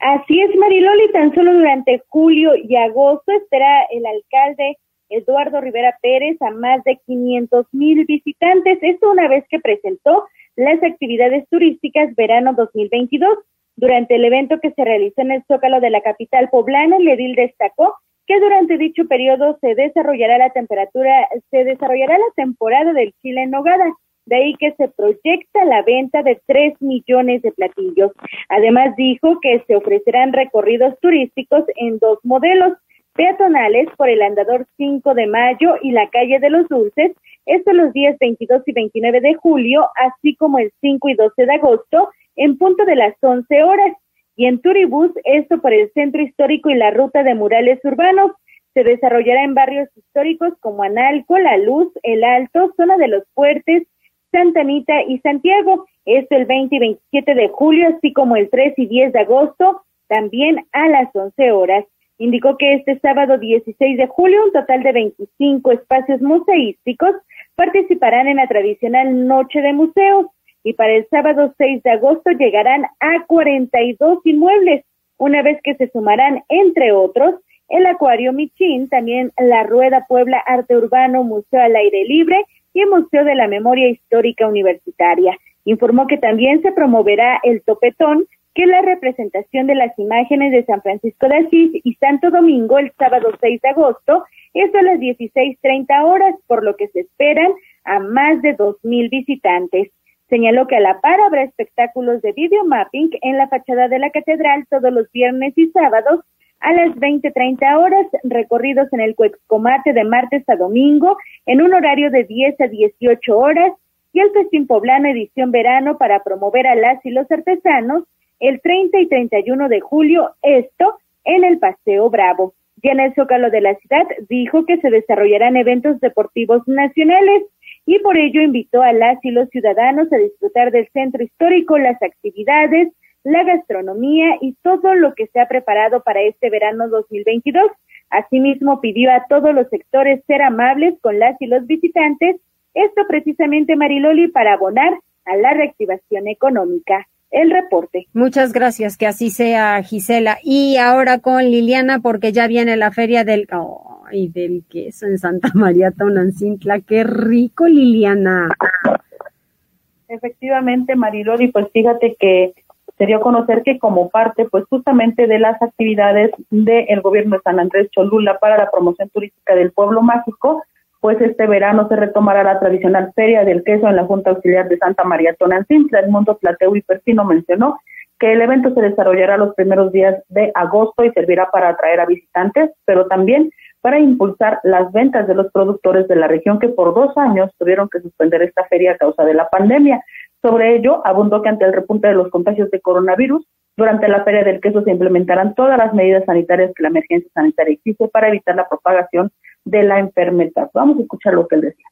Así es, Mariloli, tan solo durante julio y agosto espera el alcalde Eduardo Rivera Pérez a más de 500 mil visitantes. Esto una vez que presentó las actividades turísticas verano 2022. Durante el evento que se realizó en el Zócalo de la capital poblana, el edil destacó que durante dicho periodo se desarrollará la temperatura, se desarrollará la temporada del chile en nogada. De ahí que se proyecta la venta de 3 millones de platillos. Además dijo que se ofrecerán recorridos turísticos en dos modelos, peatonales por el andador 5 de mayo y la calle de los dulces, esto los días 22 y 29 de julio, así como el 5 y 12 de agosto, en punto de las 11 horas. Y en Turibus, esto por el centro histórico y la ruta de murales urbanos. Se desarrollará en barrios históricos como Analco, La Luz, El Alto, Zona de los Fuertes, Santa Anita y Santiago. Esto el 20 y 27 de julio, así como el 3 y 10 de agosto, también a las 11 horas. Indicó que este sábado 16 de julio un total de 25 espacios museísticos participarán en la tradicional Noche de Museos y para el sábado 6 de agosto llegarán a 42 inmuebles, una vez que se sumarán, entre otros, el Acuario Michín, también la Rueda Puebla Arte Urbano, Museo al Aire Libre y el Museo de la Memoria Histórica Universitaria. Informó que también se promoverá el Topetón, que es la representación de las imágenes de San Francisco de Asís y Santo Domingo el sábado 6 de agosto, esto a las 16.30 horas, por lo que se esperan a más de 2.000 visitantes. Señaló que a la par habrá espectáculos de videomapping en la fachada de la catedral todos los viernes y sábados a las 20.30 horas, recorridos en el Cuexcomate de martes a domingo en un horario de 10 a 18 horas y el Festín Poblano edición verano para promover a las y los artesanos el 30 y 31 de julio, esto en el Paseo Bravo. Ya en el Zócalo de la ciudad dijo que se desarrollarán eventos deportivos nacionales y por ello invitó a las y los ciudadanos a disfrutar del centro histórico, las actividades, la gastronomía y todo lo que se ha preparado para este verano 2022. Asimismo, pidió a todos los sectores ser amables con las y los visitantes, esto precisamente Mariloli para abonar a la reactivación económica. El reporte. Muchas gracias, que así sea, Gisela. Y ahora con Liliana, porque ya viene la feria del, y del queso en Santa María Tonancintla. Qué rico, Liliana. Efectivamente, Mariloli, pues fíjate que se dio a conocer que como parte, pues justamente de las actividades del gobierno de San Andrés Cholula para la promoción turística del pueblo mágico, pues este verano se retomará la tradicional Feria del Queso en la Junta Auxiliar de Santa María Tonancintla. El mundo plateo y perfino mencionó que el evento se desarrollará los primeros días de agosto y servirá para atraer a visitantes, pero también para impulsar las ventas de los productores de la región que por dos años tuvieron que suspender esta feria a causa de la pandemia. Sobre ello, abundó que ante el repunte de los contagios de coronavirus, durante la Feria del Queso se implementarán todas las medidas sanitarias que la emergencia sanitaria exige para evitar la propagación de la enfermedad. Vamos a escuchar lo que él decía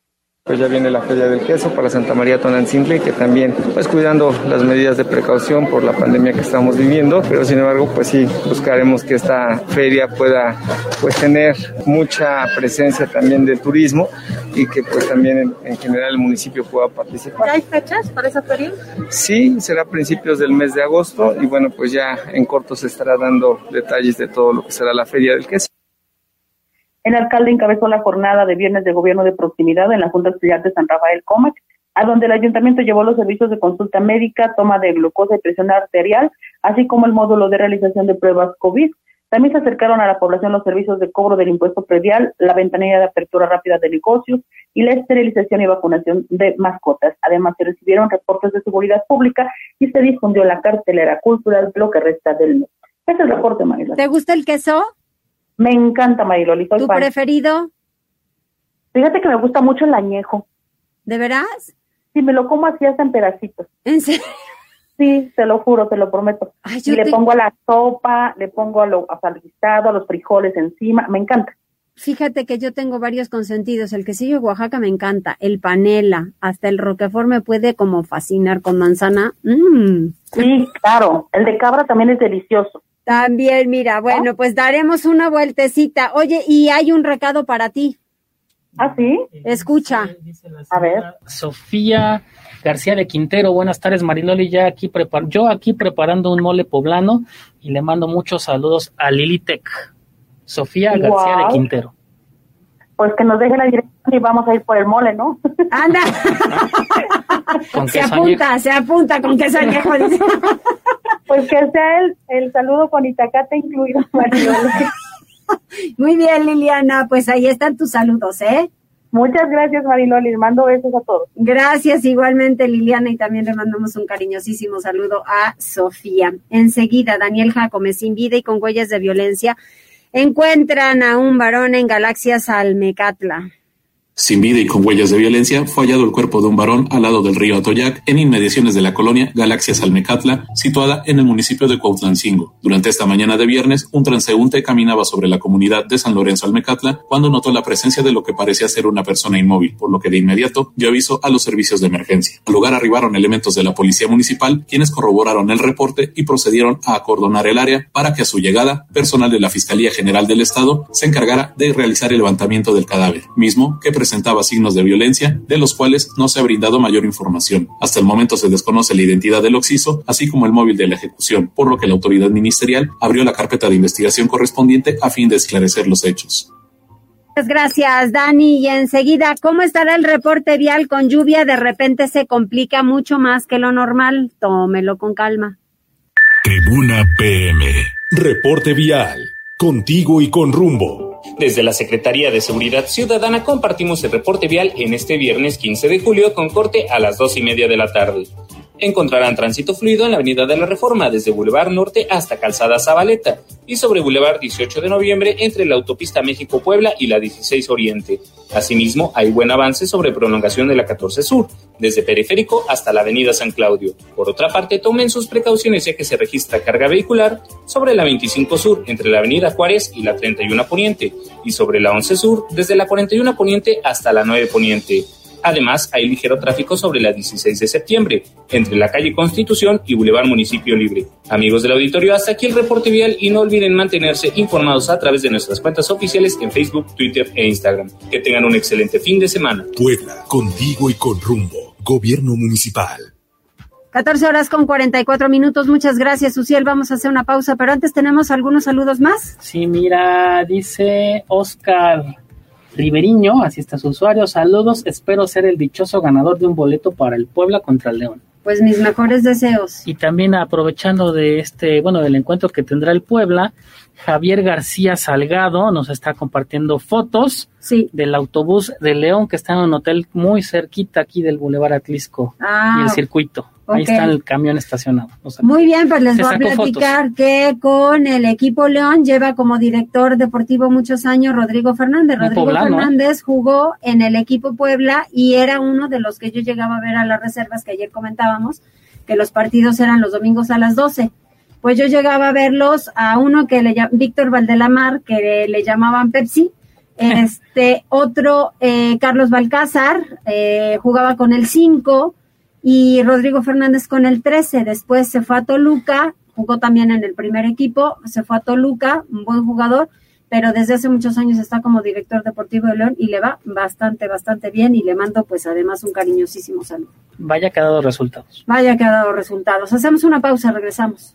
pues ya viene la Feria del Queso para Santa María Tonantzintli, que también pues cuidando las medidas de precaución por la pandemia que estamos viviendo, pero sin embargo pues sí buscaremos que esta feria pueda pues tener mucha presencia también del turismo y que pues también en, general el municipio pueda participar. ¿Ya hay fechas para esa feria? Sí, será a principios del mes de agosto y bueno pues ya en corto se estará dando detalles de todo lo que será la Feria del Queso. El alcalde encabezó la jornada de viernes de gobierno de proximidad en la Junta Auxiliar de San Rafael Comac, a donde el ayuntamiento llevó los servicios de consulta médica, toma de glucosa y presión arterial, así como el módulo de realización de pruebas COVID. También se acercaron a la población los servicios de cobro del impuesto predial, la ventanilla de apertura rápida de negocios y la esterilización y vacunación de mascotas. Además, se recibieron reportes de seguridad pública y se difundió la cartelera cultural lo que resta del mes. es el reporte. ¿Te gusta el queso? Me encanta Mariloli. ¿Tu preferido? Fíjate que me gusta mucho el añejo. ¿De veras? Sí, me lo como así hasta en pedacitos. ¿En serio? Sí, te lo juro, te lo prometo. y le pongo a la sopa, le pongo a lo, al guisado, a los frijoles encima, me encanta. Fíjate que yo tengo varios consentidos. El quesillo de Oaxaca me encanta, el panela, hasta el roquefort me puede como fascinar con manzana. Mm. Sí, claro. El de cabra también es delicioso. También, mira, bueno, pues daremos una vueltecita. Oye, y hay un recado para ti. ¿Ah, sí? Escucha. A ver. Sofía García de Quintero, buenas tardes, Mariloli, ya aquí prepar yo aquí preparando un mole poblano y le mando muchos saludos a Lilitec. Sofía García de Quintero. Pues que nos deje la dirección y vamos a ir por el mole, ¿no? Anda. <laughs> se apunta, se apunta con queso añejo. Pues que sea el, el saludo con Itacate incluido, <laughs> Muy bien, Liliana, pues ahí están tus saludos, ¿eh? Muchas gracias, Mariloli. Les mando besos a todos. Gracias, igualmente, Liliana, y también le mandamos un cariñosísimo saludo a Sofía. Enseguida, Daniel Jacome, sin vida y con huellas de violencia, encuentran a un varón en Galaxias Almecatla. Sin vida y con huellas de violencia, fue hallado el cuerpo de un varón al lado del río Atoyac, en inmediaciones de la colonia Galaxias Almecatla, situada en el municipio de Cuautlancingo. Durante esta mañana de viernes, un transeúnte caminaba sobre la comunidad de San Lorenzo Almecatla cuando notó la presencia de lo que parecía ser una persona inmóvil, por lo que de inmediato dio aviso a los servicios de emergencia. Al lugar arribaron elementos de la policía municipal, quienes corroboraron el reporte y procedieron a acordonar el área para que a su llegada, personal de la Fiscalía General del Estado se encargara de realizar el levantamiento del cadáver, mismo que presentaba signos de violencia, de los cuales no se ha brindado mayor información. Hasta el momento se desconoce la identidad del occiso, así como el móvil de la ejecución, por lo que la autoridad ministerial abrió la carpeta de investigación correspondiente a fin de esclarecer los hechos. Gracias, Dani. Y enseguida, ¿cómo estará el reporte vial con lluvia? De repente se complica mucho más que lo normal. Tómelo con calma. Tribuna PM. Reporte vial. Contigo y con rumbo. Desde la Secretaría de Seguridad Ciudadana compartimos el reporte vial en este viernes 15 de julio con corte a las dos y media de la tarde encontrarán tránsito fluido en la Avenida de la Reforma desde Boulevard Norte hasta Calzada Zabaleta y sobre Boulevard 18 de Noviembre entre la autopista México-Puebla y la 16 Oriente. Asimismo, hay buen avance sobre prolongación de la 14 Sur, desde Periférico hasta la Avenida San Claudio. Por otra parte, tomen sus precauciones ya que se registra carga vehicular sobre la 25 Sur entre la Avenida Juárez y la 31 Poniente y sobre la 11 Sur desde la 41 Poniente hasta la 9 Poniente. Además, hay ligero tráfico sobre la 16 de septiembre, entre la calle Constitución y Boulevard Municipio Libre. Amigos del auditorio, hasta aquí el reporte vial y no olviden mantenerse informados a través de nuestras cuentas oficiales en Facebook, Twitter e Instagram. Que tengan un excelente fin de semana. Puebla, contigo y con rumbo. Gobierno Municipal. 14 horas con 44 minutos. Muchas gracias, Uciel. Vamos a hacer una pausa, pero antes tenemos algunos saludos más. Sí, mira, dice Oscar Riveriño, así está su usuario. Saludos, espero ser el dichoso ganador de un boleto para el Puebla contra el León. Pues mis mejores deseos. Y también aprovechando de este, bueno, del encuentro que tendrá el Puebla, Javier García Salgado nos está compartiendo fotos sí. del autobús de León que está en un hotel muy cerquita aquí del Boulevard Atlisco Ah, y el circuito. Ahí está el camión estacionado. O sea, Muy bien, pues les voy a platicar que con el equipo León lleva como director deportivo muchos años Rodrigo Fernández. Rodrigo poblano, ¿eh? Fernández jugó en el equipo Puebla y era uno de los que yo llegaba a ver a las reservas que ayer comentábamos, que los partidos eran los domingos a las 12. Pues yo llegaba a verlos a uno que le Víctor Valdelamar, que le llamaban Pepsi, <laughs> este otro eh, Carlos Balcázar, eh, jugaba con el 5 y Rodrigo Fernández con el 13. Después se fue a Toluca, jugó también en el primer equipo, se fue a Toluca, un buen jugador, pero desde hace muchos años está como director deportivo de León y le va bastante, bastante bien y le mando pues además un cariñosísimo saludo. vaya que ha dado resultados. Vaya que ha dado resultados. Hacemos una pausa, regresamos.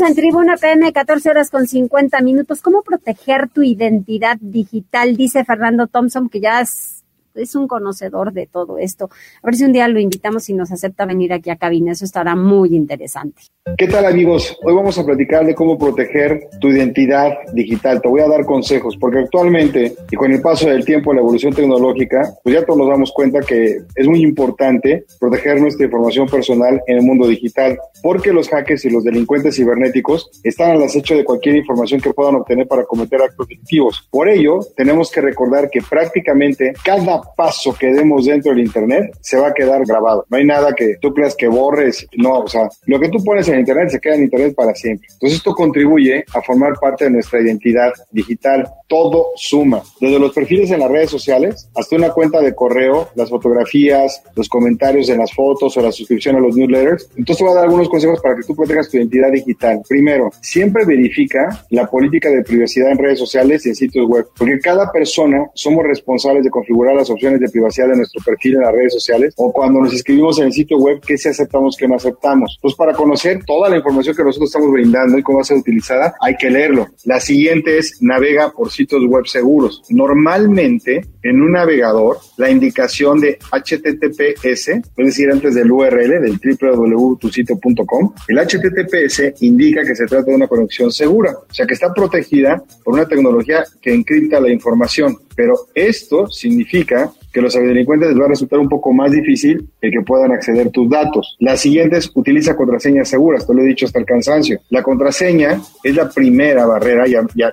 En Tribuna PM, 14 horas con 50 minutos. ¿Cómo proteger tu identidad digital? Dice Fernando Thompson, que ya es, es un conocedor de todo esto. A ver si un día lo invitamos y nos acepta venir aquí a cabina. Eso estará muy interesante. ¿Qué tal amigos? Hoy vamos a platicar de cómo proteger tu identidad digital. Te voy a dar consejos porque actualmente y con el paso del tiempo, la evolución tecnológica, pues ya todos nos damos cuenta que es muy importante proteger nuestra información personal en el mundo digital porque los hackers y los delincuentes cibernéticos están al acecho de cualquier información que puedan obtener para cometer actos delictivos. Por ello, tenemos que recordar que prácticamente cada paso que demos dentro del Internet se va a quedar grabado. No hay nada que tú creas que borres, no, o sea, lo que tú pones en Internet se queda en Internet para siempre. Entonces esto contribuye a formar parte de nuestra identidad digital. Todo suma, desde los perfiles en las redes sociales hasta una cuenta de correo, las fotografías, los comentarios en las fotos o la suscripción a los newsletters. Entonces te voy a dar algunos consejos para que tú protejas tu identidad digital. Primero, siempre verifica la política de privacidad en redes sociales y en sitios web, porque cada persona somos responsables de configurar las opciones de privacidad de nuestro perfil en las redes sociales o cuando nos inscribimos en el sitio web, qué si aceptamos, qué no aceptamos. Pues para conocer toda la información que nosotros estamos brindando y cómo va a ser utilizada, hay que leerlo. La siguiente es navega por sitios web seguros. Normalmente, en un navegador, la indicación de HTTPS, es decir, antes del URL, del www.tusitio.com, el HTTPS indica que se trata de una conexión segura, o sea que está protegida por una tecnología que encripta la información. Pero esto significa que los ciberdelincuentes les va a resultar un poco más difícil el que puedan acceder tus datos. La siguiente es utiliza contraseñas seguras, te lo he dicho hasta el cansancio. La contraseña es la primera barrera y a,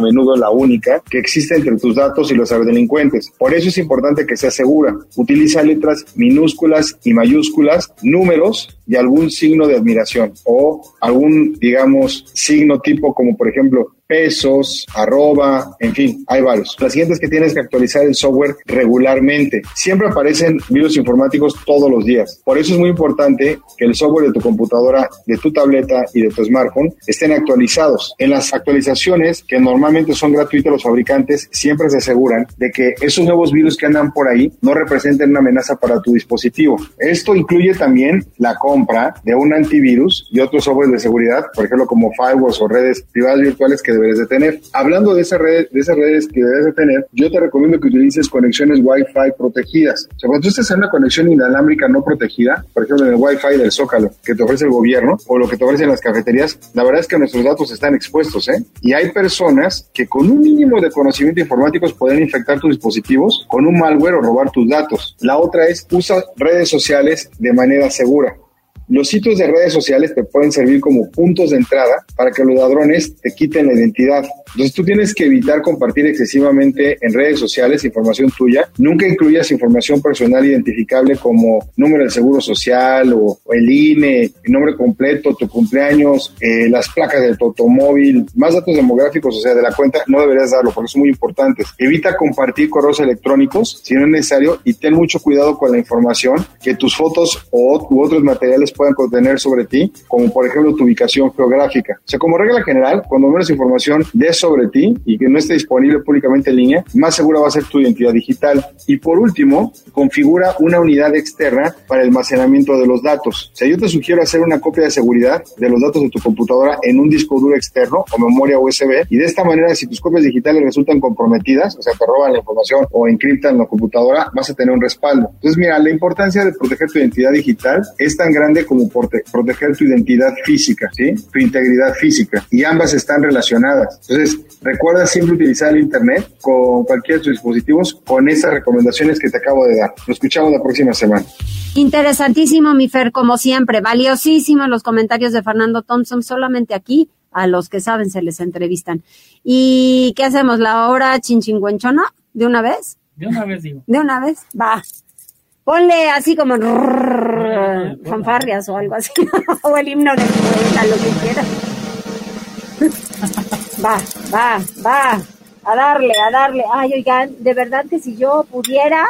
menudo la única que existe entre tus datos y los ciberdelincuentes. Por eso es importante que sea segura. Utiliza letras minúsculas y mayúsculas, números y algún signo de admiración o algún, digamos, signo tipo como por ejemplo pesos, arroba, en fin, hay varios. La siguiente es que tienes que actualizar el software regularmente. Siempre aparecen virus informáticos todos los días. Por eso es muy importante que el software de tu computadora, de tu tableta y de tu smartphone estén actualizados. En las actualizaciones, que normalmente son gratuitas, los fabricantes siempre se aseguran de que esos nuevos virus que andan por ahí no representen una amenaza para tu dispositivo. Esto incluye también la compra de un antivirus y otros software de seguridad, por ejemplo, como firewalls o redes privadas virtuales que deberes de tener. Hablando de esas redes, de esas redes que debes de tener, yo te recomiendo que utilices conexiones Wi-Fi protegidas. O sea, cuando tú estés en una conexión inalámbrica no protegida, por ejemplo, en el Wi-Fi del Zócalo que te ofrece el gobierno o lo que te ofrecen las cafeterías, la verdad es que nuestros datos están expuestos, ¿eh? Y hay personas que con un mínimo de conocimiento informáticos pueden infectar tus dispositivos con un malware o robar tus datos. La otra es usa redes sociales de manera segura. Los sitios de redes sociales te pueden servir como puntos de entrada para que los ladrones te quiten la identidad. Entonces tú tienes que evitar compartir excesivamente en redes sociales información tuya. Nunca incluyas información personal identificable como número del seguro social o, el INE, el nombre completo, tu cumpleaños, eh, las placas de tu automóvil, más datos demográficos, o sea, de la cuenta, no deberías darlo porque son muy importantes. Evita compartir correos electrónicos si no es necesario y ten mucho cuidado con la información que tus fotos o u otros materiales puedan contener sobre ti, como por ejemplo tu ubicación geográfica. O sea, como regla general, cuando menos información de sobre ti y que no esté disponible públicamente en línea, más segura va a ser tu identidad digital. Y por último, configura una unidad externa para el almacenamiento de los datos. O sea, yo te sugiero hacer una copia de seguridad de los datos de tu computadora en un disco duro externo o memoria USB y de esta manera si tus copias digitales resultan comprometidas, o sea, te roban la información o encriptan la computadora, vas a tener un respaldo. Entonces, mira, la importancia de proteger tu identidad digital es tan grande como proteger tu identidad física, ¿sí? Tu integridad física y ambas están relacionadas. Entonces, recuerda siempre utilizar el Internet con cualquiera de tus dispositivos con esas recomendaciones que te acabo de dar. Nos escuchamos la próxima semana. Interesantísimo, mi Fer, como siempre. Valiosísimo los comentarios de Fernando Thompson, solamente aquí a los que saben se les entrevistan. ¿Y qué hacemos? ¿La hora chinchinguenchona? ¿De una vez? De una vez, digo. ¿De una vez? Va. Ponle así como fanfarrias o algo así. <laughs> o el himno de a lo que quieras. <laughs> va, va, va. A darle, a darle. Ay, oigan, de verdad que si yo pudiera,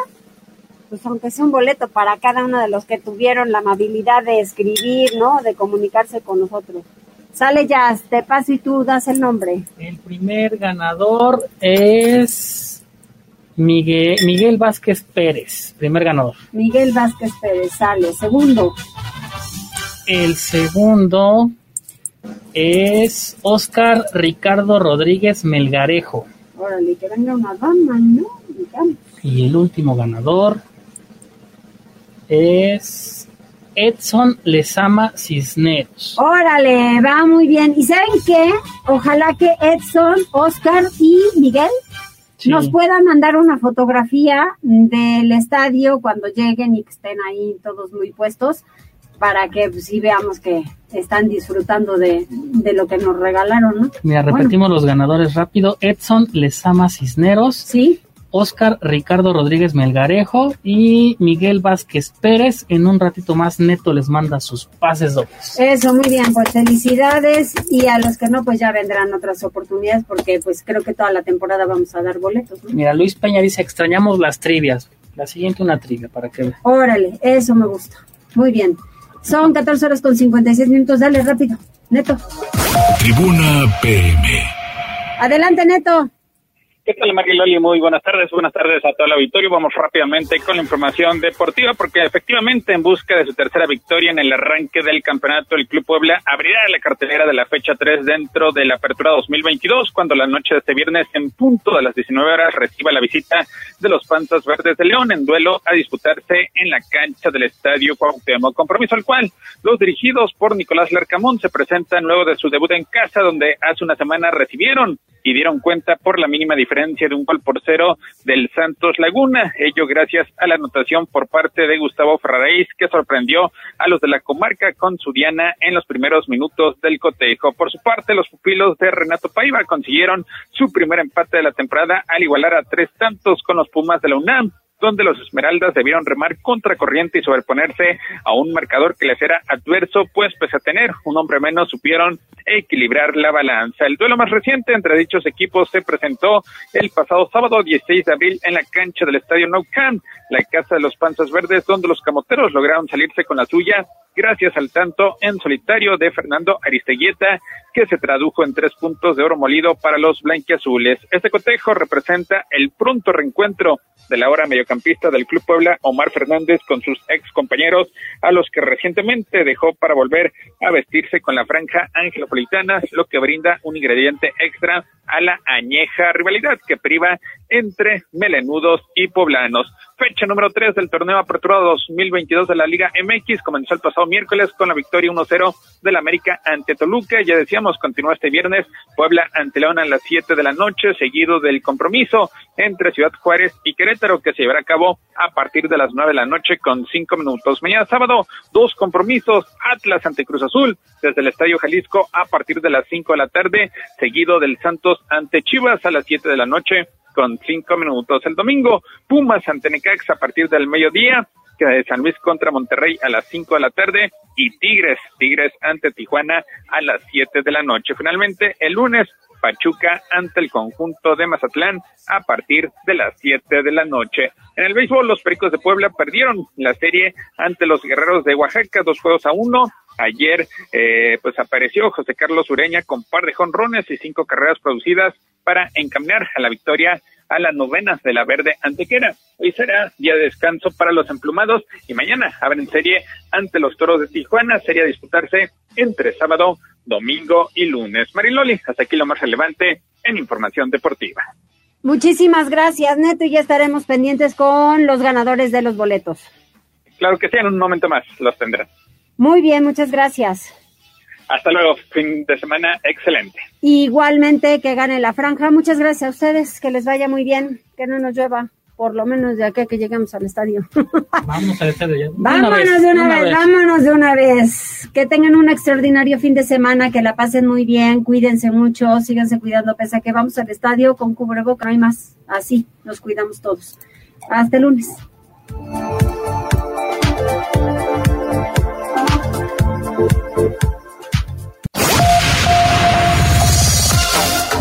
pues aunque sea un boleto para cada uno de los que tuvieron la amabilidad de escribir, ¿no? De comunicarse con nosotros. Sale ya, te paso y tú das el nombre. El primer ganador es Miguel, Miguel Vázquez Pérez, primer ganador. Miguel Vázquez Pérez, sale. Segundo. El segundo es Oscar Ricardo Rodríguez Melgarejo. Órale, que venga una dama, ¿no? Y el último ganador es Edson Lesama Cisneros. Órale, va muy bien. ¿Y saben qué? Ojalá que Edson, Oscar y Miguel nos puedan mandar una fotografía del estadio cuando lleguen y que estén ahí todos muy puestos para que pues, sí veamos que están disfrutando de, lo que nos regalaron, ¿no? Mira, repetimos los ganadores rápido. Edson Lesama Cisneros. Sí. Oscar Ricardo Rodríguez Melgarejo y Miguel Vázquez Pérez. En un ratito más Neto les manda sus pases dobles. Eso, muy bien, pues felicidades y a los que no, pues ya vendrán otras oportunidades porque pues creo que toda la temporada vamos a dar boletos. Mira, Luis Peña dice, extrañamos las trivias. La siguiente una trivia para que Órale, eso me gusta. Muy bien. Son 14 horas con 56 minutos. Dale, rápido. Neto. Tribuna PM. Adelante, Neto. ¿Qué tal, Mariloli? Muy buenas tardes. Buenas tardes a todo el auditorio. Vamos rápidamente con la información deportiva porque efectivamente en busca de su tercera victoria en el arranque del campeonato, el Club Puebla abrirá la cartelera de la fecha 3 dentro de la apertura 2022 cuando la noche de este viernes en punto de las 19 horas reciba la visita de los Panzas Verdes de León en duelo a disputarse en la cancha del Estadio Cuauhtémoc. Compromiso al cual los dirigidos por Nicolás Larcamón se presentan luego de su debut en casa donde hace una semana recibieron y dieron cuenta por la mínima diferencia de un gol por cero del Santos Laguna. Ello gracias a la anotación por parte de Gustavo Ferraréis, que sorprendió a los de la comarca con su Diana en los primeros minutos del cotejo. Por su parte, los pupilos de Renato Paiva consiguieron su primer empate de la temporada al igualar a tres tantos con los Pumas de la UNAM donde los Esmeraldas debieron remar contra corriente y sobreponerse a un marcador que les era adverso, pues pese a tener un hombre menos, supieron equilibrar la balanza. El duelo más reciente entre dichos equipos se presentó el pasado sábado 16 de abril en la cancha del Estadio Nou Camp, la casa de los Panzas Verdes, donde los camoteros lograron salirse con la suya gracias al tanto en solitario de Fernando Aristeguieta, que se tradujo en tres puntos de oro molido para los blanquiazules. Este cotejo representa el pronto reencuentro de la hora mediocampista del Club Puebla, Omar Fernández, con sus ex compañeros, a los que recientemente dejó para volver a vestirse con la franja angelopolitana, lo que brinda un ingrediente extra a la añeja rivalidad que priva entre melenudos y poblanos. Fecha número 3 del torneo aperturado 2022 de la Liga MX comenzó el pasado miércoles con la victoria 1-0 del América ante Toluca. Ya decíamos, continúa este viernes Puebla ante León a las 7 de la noche, seguido del compromiso entre Ciudad Juárez y Querétaro, que se llevará a cabo a partir de las nueve de la noche con cinco minutos. Mañana sábado, dos compromisos, Atlas ante Cruz Azul, desde el Estadio Jalisco a partir de las cinco de la tarde, seguido del Santos ante Chivas a las siete de la noche con cinco minutos. El domingo, Pumas ante Necax a partir del mediodía, de San Luis contra Monterrey a las 5 de la tarde y Tigres, Tigres ante Tijuana a las 7 de la noche. Finalmente, el lunes, Pachuca ante el conjunto de Mazatlán a partir de las 7 de la noche. En el béisbol, los Pericos de Puebla perdieron la serie ante los Guerreros de Oaxaca, dos juegos a uno. Ayer, eh, pues apareció José Carlos Ureña con par de jonrones y cinco carreras producidas para encaminar a la victoria a las novenas de la Verde Antequera. Hoy será día de descanso para los emplumados y mañana abren serie ante los Toros de Tijuana. Sería disputarse entre sábado, domingo y lunes. Mariloli, hasta aquí lo más relevante en información deportiva. Muchísimas gracias, Neto, y ya estaremos pendientes con los ganadores de los boletos. Claro que sí, en un momento más los tendrán. Muy bien, muchas gracias. Hasta luego, fin de semana excelente. Igualmente que gane la franja. Muchas gracias a ustedes, que les vaya muy bien, que no nos llueva, por lo menos de aquí a que lleguemos al estadio. <laughs> Vámonos al estadio ya. Vámonos de una, vez, vámonos de una vez. Que tengan un extraordinario fin de semana, que la pasen muy bien, cuídense mucho, síganse cuidando, pese a que vamos al estadio con cubreboca, no hay más. Así nos cuidamos todos. Hasta el lunes.